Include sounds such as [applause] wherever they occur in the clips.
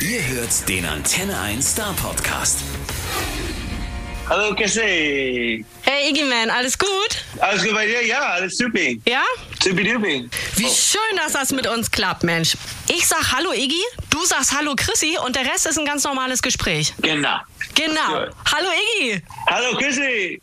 Ihr hört den Antenne 1 Star Podcast. Hallo Cassie. Hey Iggy Man, alles gut? Alles gut bei dir? Ja, alles super. Ja? Supi-dupi. Wie schön, dass das mit uns klappt, Mensch. Ich sag Hallo Iggy, du sagst Hallo Chrissy und der Rest ist ein ganz normales Gespräch. Genau. Genau. Ja. Hallo Iggy. Hallo Cassie.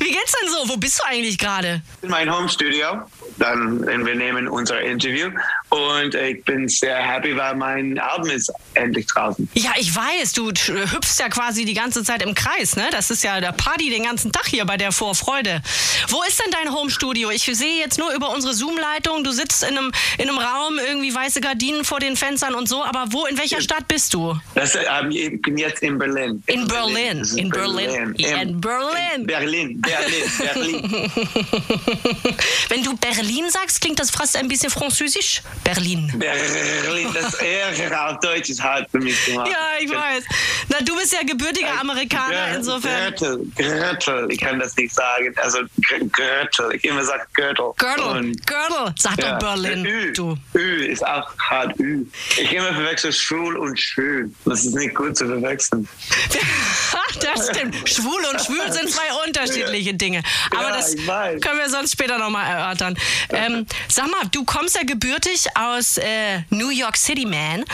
Wie geht's denn so? Wo bist du eigentlich gerade? In mein Home-Studio. Dann, wir nehmen unser Interview. Und ich bin sehr happy, weil mein Album ist endlich draußen. Ja, ich weiß, du hüpfst ja quasi die ganze Zeit im Kreis, ne? Das ist ja der Party den ganzen Tag hier bei der Vorfreude. Wo ist denn dein Homestudio? Ich sehe jetzt nur über unsere Zoom-Leitung, du sitzt in einem, in einem Raum, irgendwie weiße Gardinen vor den Fenstern und so, aber wo, in welcher Stadt bist du? Das, ähm, ich bin jetzt in Berlin. In Berlin. Das ist In Berlin. Ja, in Berlin. Berlin. Berlin. Berlin. [laughs] Wenn du Berlin sagst, klingt das fast ein bisschen französisch. Berlin. Berlin. Das [laughs] R auf Deutsch ist hart für mich gemacht. Ja, ich weiß. Na, du bist ja gebürtiger Amerikaner, insofern. Gürtel, Gürtel, ich kann das nicht sagen. Also Gürtel, ich immer sage Gürtel. Gürtel, Und, Gürtel, sag ja, doch Berlin, Ü, du. Ü ist auch hart Ü. Ich immer verwechsel schwul und schön. Das ist nicht gut zu verwechseln. [laughs] das stimmt. Schwul und schwül sind zwei [laughs] unterschiedliche Dinge. Aber Ja, das können wir sonst später nochmal erörtern. Ähm, sag mal, du kommst ja gebürtig aus äh, New York City, man.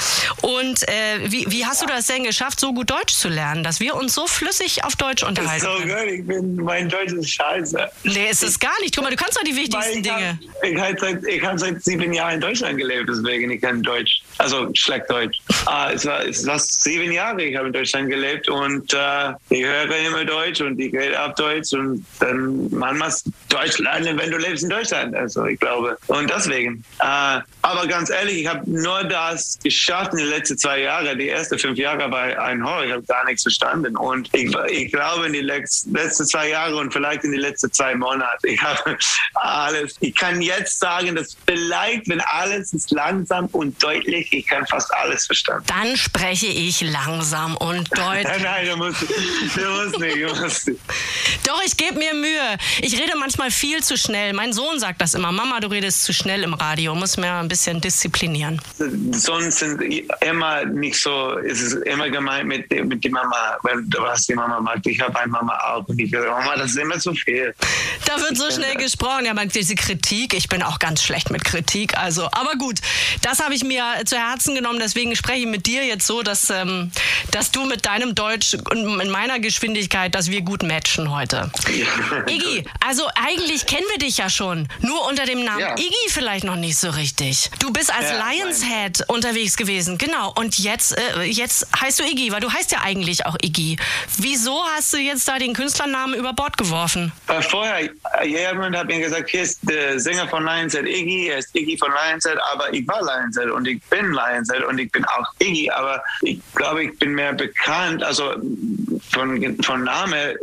Und äh, wie, wie hast du das denn geschafft, so gut Deutsch zu lernen, dass wir uns so flüssig auf Deutsch unterhalten So gut, ich bin, mein Deutsch ist scheiße. Nee, ist es gar nicht. Guck mal, du kannst doch die wichtigsten ich Dinge. hab- Ich habe seit, ich hab seit sieben Jahren in Deutschland gelebt, deswegen ich kann Deutsch. Also schlecht Deutsch. Ah, es, war, es war sieben Jahre, ich habe in Deutschland gelebt und äh, ich höre immer Deutsch und ich rede auf Deutsch und dann man muss Deutsch lernen, wenn du lebst in Deutschland. Also ich glaube. Und deswegen. Äh, aber ganz ehrlich, ich habe nur das geschafft in den letzten zwei Jahren. Die ersten fünf Jahre bei ein Horror. Ich habe gar nichts verstanden. Und ich, ich glaube, in die lex- letzten zwei Jahre und vielleicht in die letzten zwei Monate, ich habe [laughs] alles. Ich kann jetzt sagen, dass vielleicht, wenn alles ist langsam und deutlich, ich kann fast alles verstanden. Dann spreche ich langsam und deutlich. Nein, [laughs] nein, du musst, du musst nicht, du musst nicht. Doch, ich gebe mir Mühe. Ich rede manchmal viel zu schnell. Mein Sohn sagt das immer. Mama, du redest zu schnell im Radio. Muss mir ein bisschen disziplinieren. Sonst sind immer nicht so, es ist immer gemeint mit, mit die Mama, wenn du was die Mama macht. Ich habe eine Mama auch und ich sage, Mama, das ist immer zu viel. Da wird so Ich [laughs] schnell finde- gesprochen. Ja, man, diese Kritik. Ich bin auch ganz schlecht mit Kritik. Also, aber gut. Das habe ich mir zu Herzen genommen. Deswegen spreche ich mit dir jetzt so, dass, ähm, dass du mit deinem Deutsch und in meiner Geschwindigkeit, dass wir gut matchen heute. [laughs] Iggy, also eigentlich kennen wir dich ja schon. Nur unter dem Namen Ja. Iggy vielleicht noch nicht so richtig. Du bist als Ja, Lions mein- Head unterwegs gewesen. Genau. Und jetzt, äh, jetzt heißt du Iggy, weil du heißt ja eigentlich auch Iggy. Wieso hast du jetzt da den Künstlernamen über Bord geworfen? Äh, vorher, äh, jemand hat mir gesagt, hier ist der Sänger von Lionset, Iggy, er ist Iggy von Lionset, aber ich war Lionset und ich bin Lionset und ich bin auch Iggy, aber ich glaube, ich bin mehr bekannt, also von, von Name,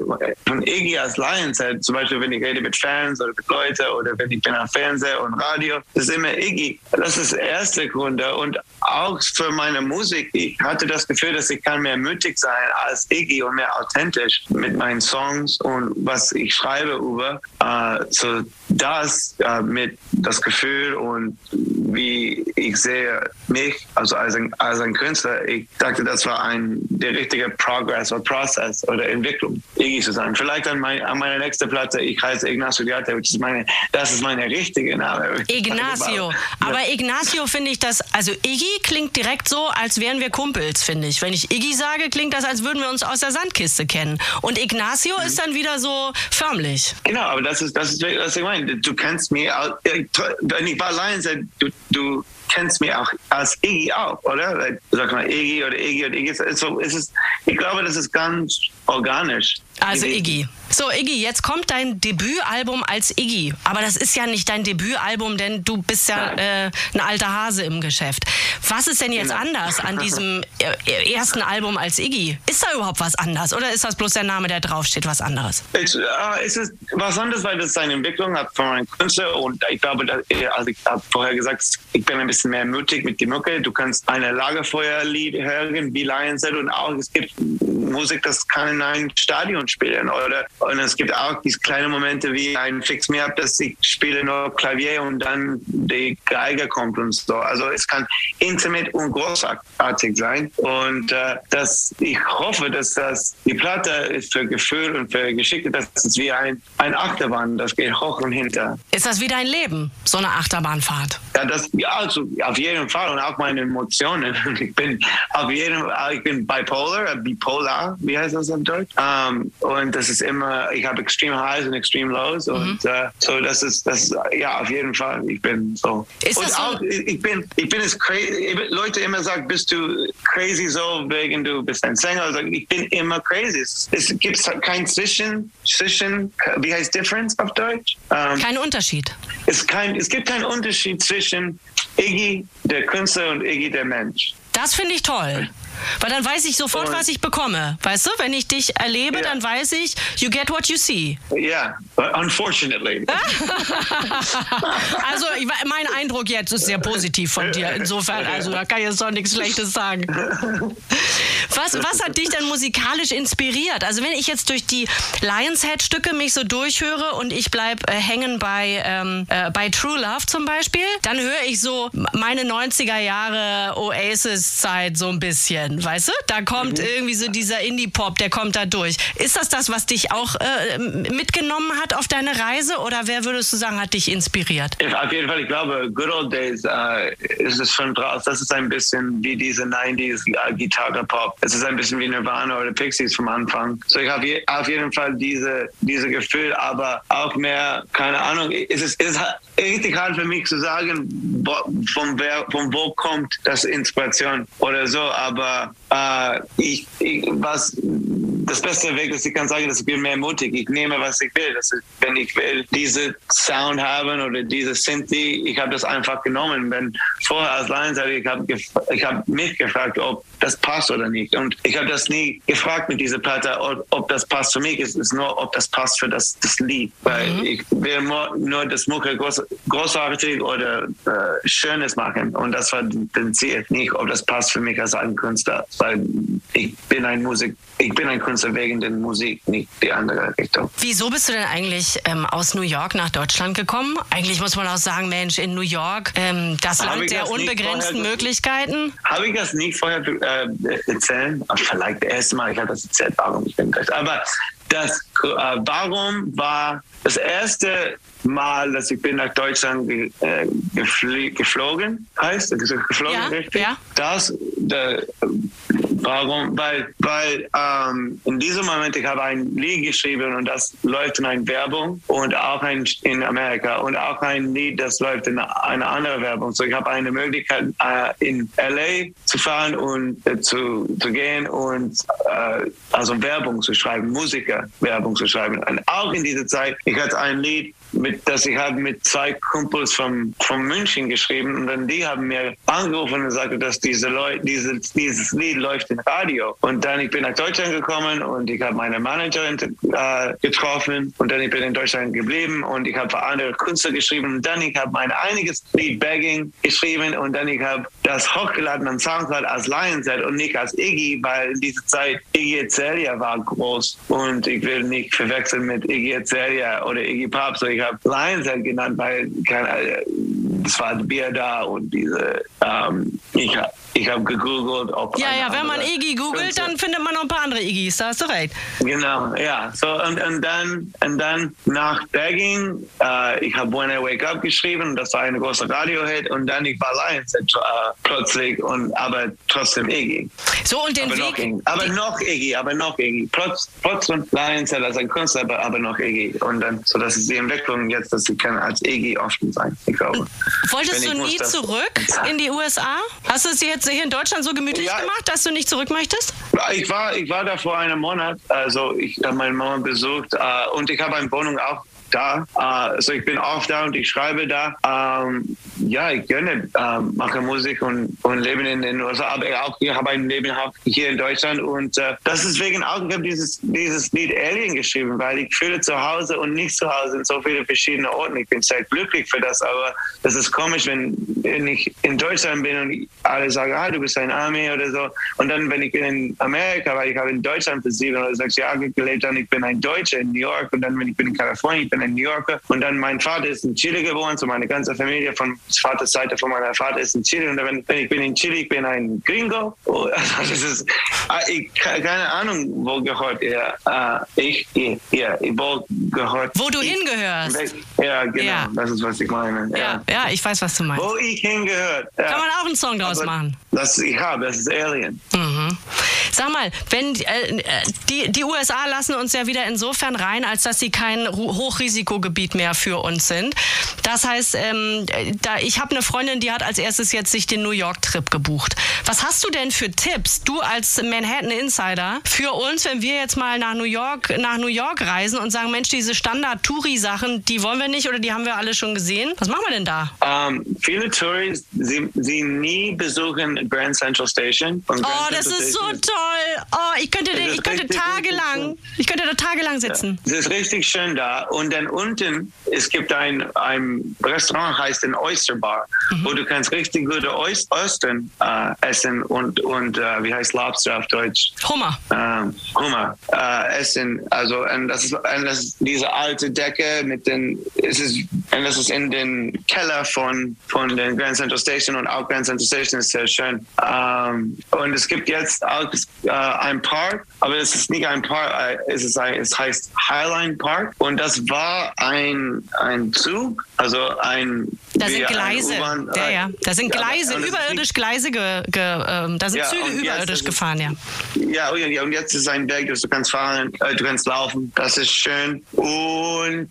von Iggy als Lionset, zum Beispiel, wenn ich rede mit Fans oder mit Leuten oder wenn ich bin am Fernseher und Radio, ist immer Iggy. Das ist der erste Grund und auch für meine Musik, ich hatte das Gefühl, dass ich kann mehr mutig sein als Iggy und mehr authentisch mit meinen Songs und was ich schreibe über. Äh, so das äh, mit das Gefühl und wie ich sehe mich, also als ein, als ein Künstler, ich dachte, das war ein der richtige Progress oder Prozess oder Entwicklung, Iggy zu sein. Vielleicht an, mein, an meiner nächsten Platte, ich heiße Ignacio Diate, das ist meine, das ist meine richtige Name. Ignacio. [laughs] Aber Ignacio finde ich das, also Iggy klingt direkt so, als wären wir Kumpels, finde ich. Wenn ich Iggy sage, klingt das, als würden wir uns aus der Sandkiste kennen. Und Ignacio ist dann wieder so förmlich. Genau, aber das ist, das ist, was ich meine. Du kennst mich, auch- wenn ich bei Lions sage, du, du kennst mich auch als Iggy auch, oder? Sag mal Iggy oder Iggy oder Iggy. So, es ich glaube, das ist ganz organisch. Also gewesen. Iggy. So, Iggy, jetzt kommt dein Debütalbum als Iggy. Aber das ist ja nicht dein Debütalbum, denn du bist ja äh, ein alter Hase im Geschäft. Was ist denn jetzt Genau. anders an [laughs] diesem äh, ersten Album als Iggy? Ist da überhaupt was anders? Oder ist das bloß der Name, der draufsteht, was anderes? Es, äh, es ist was anderes, weil das eine Entwicklung hat von meinem Künstler und ich glaube, dass, also ich habe vorher gesagt, ich bin ein bisschen mehr mutig mit der Mucke. Du kannst eine Lagerfeuerlied hören wie Lions Head und auch es gibt Musik, das kann in einem Stadion spielen oder und es gibt auch diese kleinen Momente wie ein Fix Me Up, dass ich spiele nur Klavier und dann die Geige kommt und so. Also es kann intimate und großartig sein. Und äh, das, ich hoffe, dass das die Platte ist für Gefühl und für Geschichte, das ist wie ein, ein Achterbahn, das geht hoch und hinter. Ist das wie dein Leben, so eine Achterbahnfahrt? Ja, das, ja also auf jeden Fall und auch meine Emotionen. [laughs] Ich bin auf jeden Fall, ich bin bipolar, bipolar, wie heißt das im Deutsch? Um, und das ist immer, ich habe extreme Highs und extreme Lows mhm. und uh, so das ist, das ja auf jeden Fall. Ich bin so. Ist und das auch, so? ich bin, ich bin es crazy. Leute immer sagen, bist du crazy so wegen du bist ein Sänger? Also ich bin immer crazy. Es, es gibt kein Zwischen, zwischen, wie heißt Difference auf Deutsch? Um, Kein Unterschied. es, kein, es gibt keinen Unterschied zwischen Iggy, der Künstler, und Iggy, der Mensch. Das finde ich toll. Weil dann weiß ich sofort, Und- was ich bekomme. Weißt du, wenn ich dich erlebe, Ja. dann weiß ich, you get what you see. Ja, unfortunately. [laughs] [laughs] Also mein Eindruck jetzt ist sehr positiv von dir. Insofern, also da kann ich jetzt doch nichts Schlechtes sagen. [laughs] Was, was hat dich denn musikalisch inspiriert? Also wenn ich jetzt durch die Lionshead-Stücke mich so durchhöre und ich bleib äh, hängen bei, ähm, äh, bei True Love zum Beispiel, dann höre ich so meine 90er Jahre Oasis-Zeit so ein bisschen, weißt du? Da kommt irgendwie so dieser Indie-Pop, der kommt da durch. Ist das das, was dich auch äh, mitgenommen hat auf deine Reise oder wer würdest du sagen, hat dich inspiriert? Auf jeden Fall, ich glaube, Good Old Days äh, ist es schon draus. Das ist ein bisschen wie diese 90s äh, Gitarre-Pop. Es ist ein bisschen wie Nirvana oder Pixies vom Anfang. So, ich habe je, auf jeden Fall diese, diese Gefühl, aber auch mehr, keine Ahnung, es ist, es ist richtig hart für mich zu sagen, von, wer, von wo kommt das Inspiration oder so, aber äh, ich, ich, was das beste Weg ist, ich kann sagen, dass ich bin mehr mutig. Ich nehme, was ich will. Ist, wenn ich will, diese Sound haben oder diese Synthi, ich habe das einfach genommen. Wenn vorher als Lions, ich habe ich hab mich gefragt, ob das passt oder nicht. Und ich habe das nie gefragt mit dieser Platte, ob, ob das passt für mich. Es ist nur, ob das passt für das, das Lied. Weil ich will nur, nur das Mucke groß, großartig oder äh, Schönes machen. Und das war das Ziel. Nicht, ob das passt für mich als ein Künstler. Weil ich bin ein Musik, ich bin ein Künstler wegen der Musik, nicht die andere Richtung. Wieso bist du denn eigentlich ähm, aus New York nach Deutschland gekommen? Eigentlich muss man auch sagen, Mensch, in New York, ähm, das Land der das nicht unbegrenzten vorher- Möglichkeiten. Habe ich das nicht vorher äh, erzählt? Vielleicht das erste Mal, ich habe das erzählt, warum ich bin gleich. Aber das, äh, warum war das erste Mal, dass ich bin nach Deutschland ge, äh, geflogen, heißt geflogen, Ja, richtig? ja. Das, der, warum? Weil, weil ähm, in diesem Moment, ich habe ein Lied geschrieben und das läuft in einer Werbung und auch ein, in Amerika und auch ein Lied, das läuft in einer anderen Werbung. So ich habe eine Möglichkeit, äh, in LA zu fahren und äh, zu, zu gehen und äh, also Werbung zu schreiben, Musiker-Werbung zu schreiben. Und auch in dieser Zeit, ich hatte ein Lied, mit, das ich habe mit zwei Kumpels von, von München geschrieben und dann die haben mir angerufen und gesagt, dass diese Leute, diese, dieses Lied läuft im Radio. Und dann ich bin nach Deutschland gekommen und ich habe meine Managerin äh, getroffen und dann ich bin in Deutschland geblieben und ich habe für andere Künstler geschrieben und dann ich habe mein einiges Lied Begging geschrieben und dann ich habe das hochgeladen am Soundcloud als Lionset und nicht als Iggy, weil in dieser Zeit Iggy Azalea war groß und ich will nicht verwechseln mit Iggy Azalea oder Iggy Pop, so ich habe Lionset genannt, weil keine, das war Bier da und diese ähm, ich habe ich hab gegoogelt, ob Ja, ja, wenn man Iggy googelt, dann findet man noch ein paar andere Iggys, da hast du recht. Genau, ja. So und, und dann und dann nach Begging, äh, ich habe When I Wake Up geschrieben, das war eine große Radiohit und dann ich war Lions äh, plötzlich und aber trotzdem Iggy. So, und den Aber noch, Weg. Iggy. aber noch Iggy, aber noch Iggy. Trotz, trotzdem Lions als ein Künstler, aber, aber noch Iggy. Und dann, so das ist die Entwicklung jetzt, dass ich kann als Iggy offen sein. Ich glaube. Wolltest du ich muss nie das- zurück [laughs] in die USA? Hast du es jetzt hier in Deutschland so gemütlich Ja. gemacht, dass du nicht zurück möchtest? Ich war, ich war da vor einem Monat, also ich habe meine Mama besucht äh, und ich habe eine Wohnung auch da. Äh, also ich bin oft da und ich schreibe da. Ähm, ja, ich gerne äh, mache Musik und, und lebe in den USA, aber auch ich habe ein Leben hier in Deutschland und äh, das ist wegen auch, ich habe dieses, dieses Lied Alien geschrieben, weil ich fühle zu Hause und nicht zu Hause in so viele verschiedene Orten. Ich bin sehr glücklich für das, aber das ist komisch, wenn, wenn ich in Deutschland bin und alle sagen, ah, du bist ein Army oder so und dann, wenn ich in Amerika, weil ich habe in Deutschland für sieben oder sechs Jahre gelebt und ich bin ein Deutscher in New York und dann, wenn ich bin in Kalifornien, ich bin ein New Yorker und dann mein Vater ist in Chile geboren, so meine ganze Familie von Vaters Seite von meiner Vater ist in Chile und wenn, wenn ich bin in Chile, ich bin ein Gringo. Oh, [laughs] das ist, ah, ich, keine Ahnung, wo gehört er. Uh, ich, hier, hier, wo gehört. Wo du hingehörst. Ja, genau, ja. das ist, was ich meine. Ja. ja, ja, ich weiß, was du meinst. Wo ich hingehört. Ja. Kann man auch einen Song draus Aber machen. Das, ich habe, das ist Alien. Mhm. Sag mal, wenn äh, die, die USA lassen uns ja wieder insofern rein, als dass sie kein Hochrisikogebiet mehr für uns sind. Das heißt, ähm, da, ich habe eine Freundin, die hat als erstes jetzt sich den New York-Trip gebucht. Was hast du denn für Tipps, du als Manhattan Insider, für uns, wenn wir jetzt mal nach New York, nach New York reisen und sagen, Mensch, diese Standard-Touri-Sachen, die wollen wir nicht oder die haben wir alle schon gesehen? Was machen wir denn da? Um, ähm, viele Touris, sie, sie nie besuchen Grand Central Station. oh, das Central ist Station so toll. Oh, ich könnte, ich könnte tagelang, ich könnte da tagelang sitzen. Es ja. ist richtig schön da. Und dann unten, es gibt ein, ein Restaurant, heißt ein Oyster Bar, mhm. wo du kannst richtig gute Oystern äh, essen und, und äh, wie heißt Lobster auf Deutsch? Hummer. Ähm, Hummer äh, essen. Also und das, ist, und das ist diese alte Decke mit den, es ist, und das ist in den Keller von, von den Grand Central Station und auch Grand Central Station ist sehr schön. Ähm, und es gibt jetzt auch äh, ein Park, aber es ist nicht ein Park, äh, es, ist ein, es heißt Highline Park und das war ein, ein Zug, also ein da sind Gleise, ja, ja. Da sind Gleise, ja, überirdisch Gleise, ge, ge, äh, da sind ja, Züge überirdisch gefahren, ja. Ja, und jetzt ist ein Berg, du kannst fahren, äh, du kannst laufen, das ist schön. Und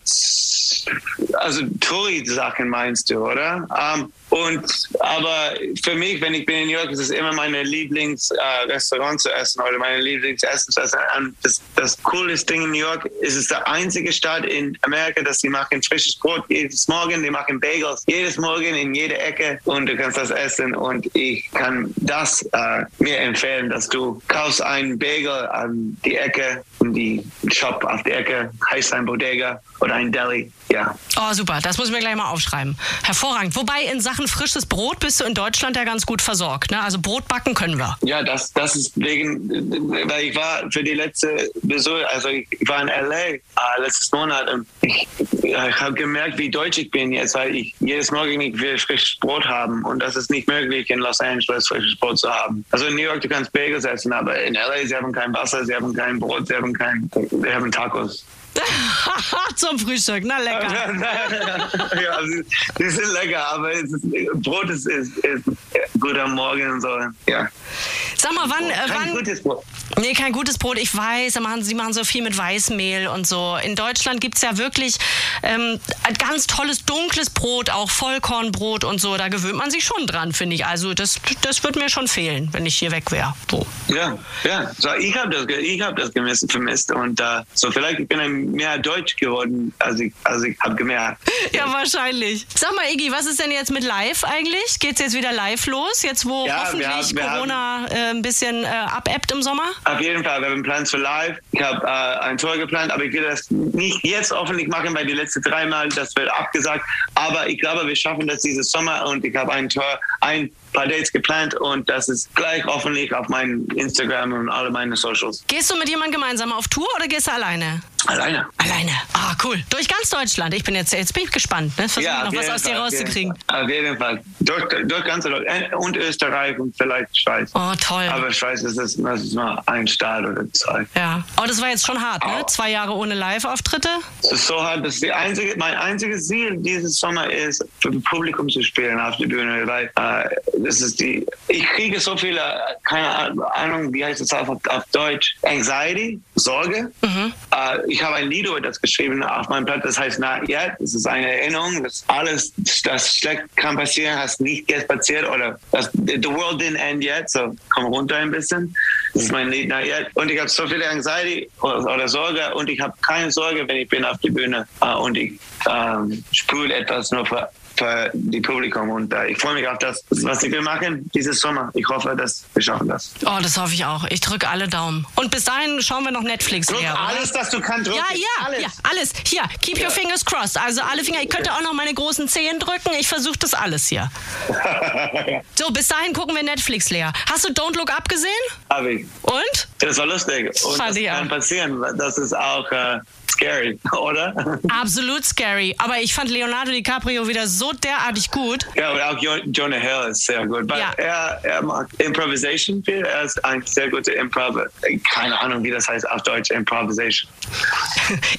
also Touri-Sachen meinst du, oder? Um, und aber für mich, wenn ich bin in New York, ist es immer meine Lieblingsrestaurant äh, zu essen oder meine Lieblingsessen zu essen. Das, das coolste Ding in New York ist es der einzige Stadt in Amerika, dass sie machen frisches Brot jedes Morgen, die machen Bagels jedes Morgen in jeder Ecke und du kannst das essen. Und ich kann das äh, mir empfehlen, dass du kaufst einen Bagel an die Ecke, in die Shop auf die Ecke, heißt ein Bodega oder ein Deli. Ja. Oh, super. Das muss ich mir gleich mal aufschreiben. Hervorragend. Wobei in Sachen frisches Brot bist du in Deutschland ja ganz gut versorgt. Ne? Also Brot backen können wir. Ja, das, das ist wegen, weil ich war für die letzte Besuch, also ich war in LA äh, letztes Monat und ich, ich habe gemerkt, wie deutsch ich bin jetzt, weil ich jedes Morgen nicht will frisches Brot haben und das ist nicht möglich in Los Angeles frisches Brot zu haben. Also in New York du kannst Bagels essen, aber in LA sie haben kein Wasser, sie haben kein Brot, sie haben kein, sie haben Tacos. [laughs] Zum Frühstück, na lecker. [laughs] ja, sie, sind lecker, aber ist, Brot ist, ist, ist, gut am Morgen so. Ja. Sag mal, wann. Kein wann gutes Brot. Nee, kein gutes Brot. Ich weiß, sie machen so viel mit Weißmehl und so. In Deutschland gibt es ja wirklich ähm, ein ganz tolles dunkles Brot, auch Vollkornbrot und so. Da gewöhnt man sich schon dran, finde ich. Also das, das wird mir schon fehlen, wenn ich hier weg wäre. So. Ja, ja. So, ich habe das, ich hab das gemessen, vermisst. Und uh, so vielleicht ich bin ich mehr Deutsch geworden, als ich, als ich habe gemerkt. [laughs] ja, wahrscheinlich. Sag mal, Iggy, was ist denn jetzt mit live eigentlich? Geht es jetzt wieder live los? Jetzt, wo ja, hoffentlich haben, Corona haben, äh, ein bisschen äh, abebbt im Sommer? Auf jeden Fall, wir haben Plans für live. Ich habe äh, ein Tor geplant, aber ich will das nicht jetzt öffentlich machen, weil die letzten drei Mal, das wird abgesagt. Aber ich glaube, wir schaffen das dieses Sommer und ich habe ein Tor, ein paar Dates geplant und das ist gleich öffentlich auf meinem Instagram und alle meine Socials. Gehst du mit jemandem gemeinsam auf Tour oder gehst du alleine? Alleine. Alleine. Ah, cool. Durch ganz Deutschland. Ich bin jetzt, jetzt bin ich gespannt, ne? Versuche ja, noch was aus Fall, dir rauszukriegen. Auf jeden Fall. Durch, durch ganz Deutschland. Und Österreich und vielleicht Schweiz. Oh, toll. Aber Schweiz ist, das, das ist nur ein Staat oder zwei. Ja. Aber das war jetzt schon hart, ne? Zwei Jahre ohne Live-Auftritte. Es ist so hart, dass die einzige, mein einziges Ziel dieses Sommer ist, für das Publikum zu spielen auf der Bühne, weil äh, das ist die, ich kriege so viele, keine Ahnung, wie heißt es auf, auf Deutsch, Anxiety, Sorge. Mhm. Äh, ich habe ein Lied über das geschrieben auf meinem Blatt, das heißt Not Yet. Das ist eine Erinnerung, dass alles, das schlecht kann passieren, hast nicht jetzt passiert oder das, the world didn't end yet, so komm runter ein bisschen. Das ist mein Lied Not Yet. Und ich habe so viele Anxiety oder, oder Sorge und ich habe keine Sorge, wenn ich bin auf der Bühne äh, und ich ähm, spüre etwas nur für für die Publikum. Und äh, ich freue mich auf das, was ich will machen dieses Sommer. Ich hoffe, dass wir schaffen das. Oh, das hoffe ich auch. Ich drücke alle Daumen. Und bis dahin schauen wir noch Netflix Drück leer. alles, was du kannst. Drück Ja, ja, alles. ja, alles. Hier, keep your fingers crossed. Also alle Finger. Ich könnte auch noch meine großen Zehen drücken. Ich versuche das alles hier. [laughs] So, bis dahin gucken wir Netflix leer. Hast du Don't Look Up gesehen? Hab ich. Und? Das war lustig. Und Fand das ich kann auch. passieren. Das ist auch äh, scary, [laughs] oder? Absolut scary. Aber ich fand Leonardo DiCaprio wieder so derartig gut. Ja, und auch Jo- Jonah Hill ist sehr gut. Ja. er, er mag Improvisation viel. Er ist ein sehr guter Improv. Keine Ahnung, wie das heißt auf Deutsch, Improvisation. [laughs]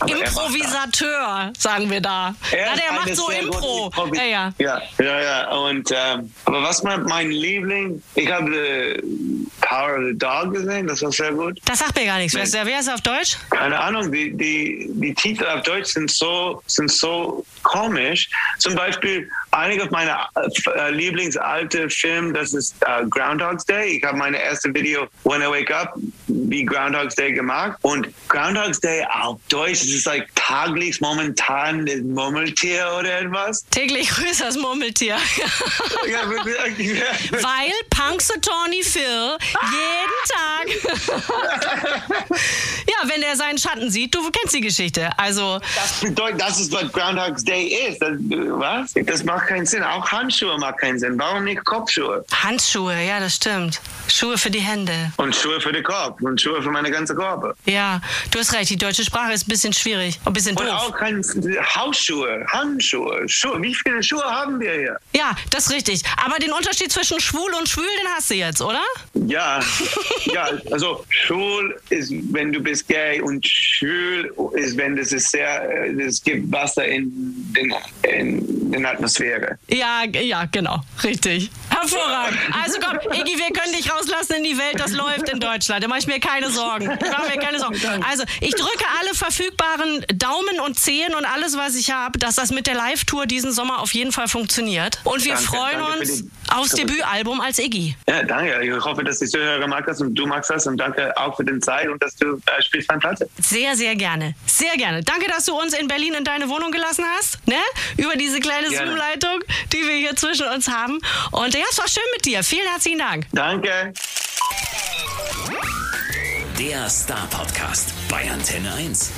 Er. Improvisateur, sagen wir da. Na, ist der macht so Impro. Ja, ja. ja, ja, ja. Und, ähm, aber was mein, mein Liebling, ich habe The Power of the Dog gesehen, das war sehr gut. Das sagt mir gar nichts. Wer ist, wer ist auf Deutsch? Keine Ahnung, die, die, die Titel auf Deutsch sind so, sind so komisch. Zum Beispiel, einige meiner äh, Lieblingsalte Filme, das ist äh, Groundhog's Day. Ich habe meine erste Video, When I Wake Up, wie Groundhog's Day gemacht. Und Groundhog's Day auf Deutsch, das ist like taglichst momentan das Murmeltier oder etwas. Täglich grüßt das Murmeltier. [laughs] Ja. Weil Punxsutawney Phil jeden Tag, [laughs] ja, wenn er seinen Schatten sieht, du kennst die Geschichte. Also, Das bedeutet, das ist, was Groundhog's Day ist. Das, was? Das macht keinen Sinn. Auch Handschuhe macht keinen Sinn. Warum nicht Kopfschuhe? Handschuhe, ja, das stimmt. Schuhe für die Hände. Und Schuhe für den Kopf und Schuhe für meine ganze Körper. Ja, du hast recht, die deutsche Sprache ist ein bisschen schwierig, ein bisschen Und doof. auch kein Hausschuhe, Handschuhe, Schuhe. Wie viele Schuhe haben wir hier? Ja, das ist richtig. Aber den Unterschied zwischen schwul und schwül, den hast du jetzt, oder? Ja, [laughs] ja, also schwul ist, wenn du bist gay und schwül ist, wenn das ist sehr, äh, es gibt Wasser in den, in den Atmosphäre. Ja, ja, genau, richtig. Hervorragend. Also komm, Iggy, wir können dich rauslassen in die Welt, das läuft in Deutschland. Da mache ich mir keine Sorgen. Ich mache mir keine Sorgen. Also, ich drücke alle verfügbaren Daumen und Zehen und alles, was ich habe, dass das mit der Live-Tour diesen Sommer auf jeden Fall funktioniert. Und wir Danke, freuen danke uns aufs Debütalbum als Iggy. Ja, danke. Ich hoffe, dass die Zuhörer mag das und du magst das und danke auch für den Zeit und dass du äh, spielst meine Platte. Sehr, sehr gerne. Sehr gerne. Danke, dass du uns in Berlin in deine Wohnung gelassen hast. Ne? Über diese kleine Gerne. Zoom-Leitung, die wir hier zwischen uns haben. Und ja, es war schön mit dir. Vielen herzlichen Dank. Danke. Der Star Podcast bei Antenne 1.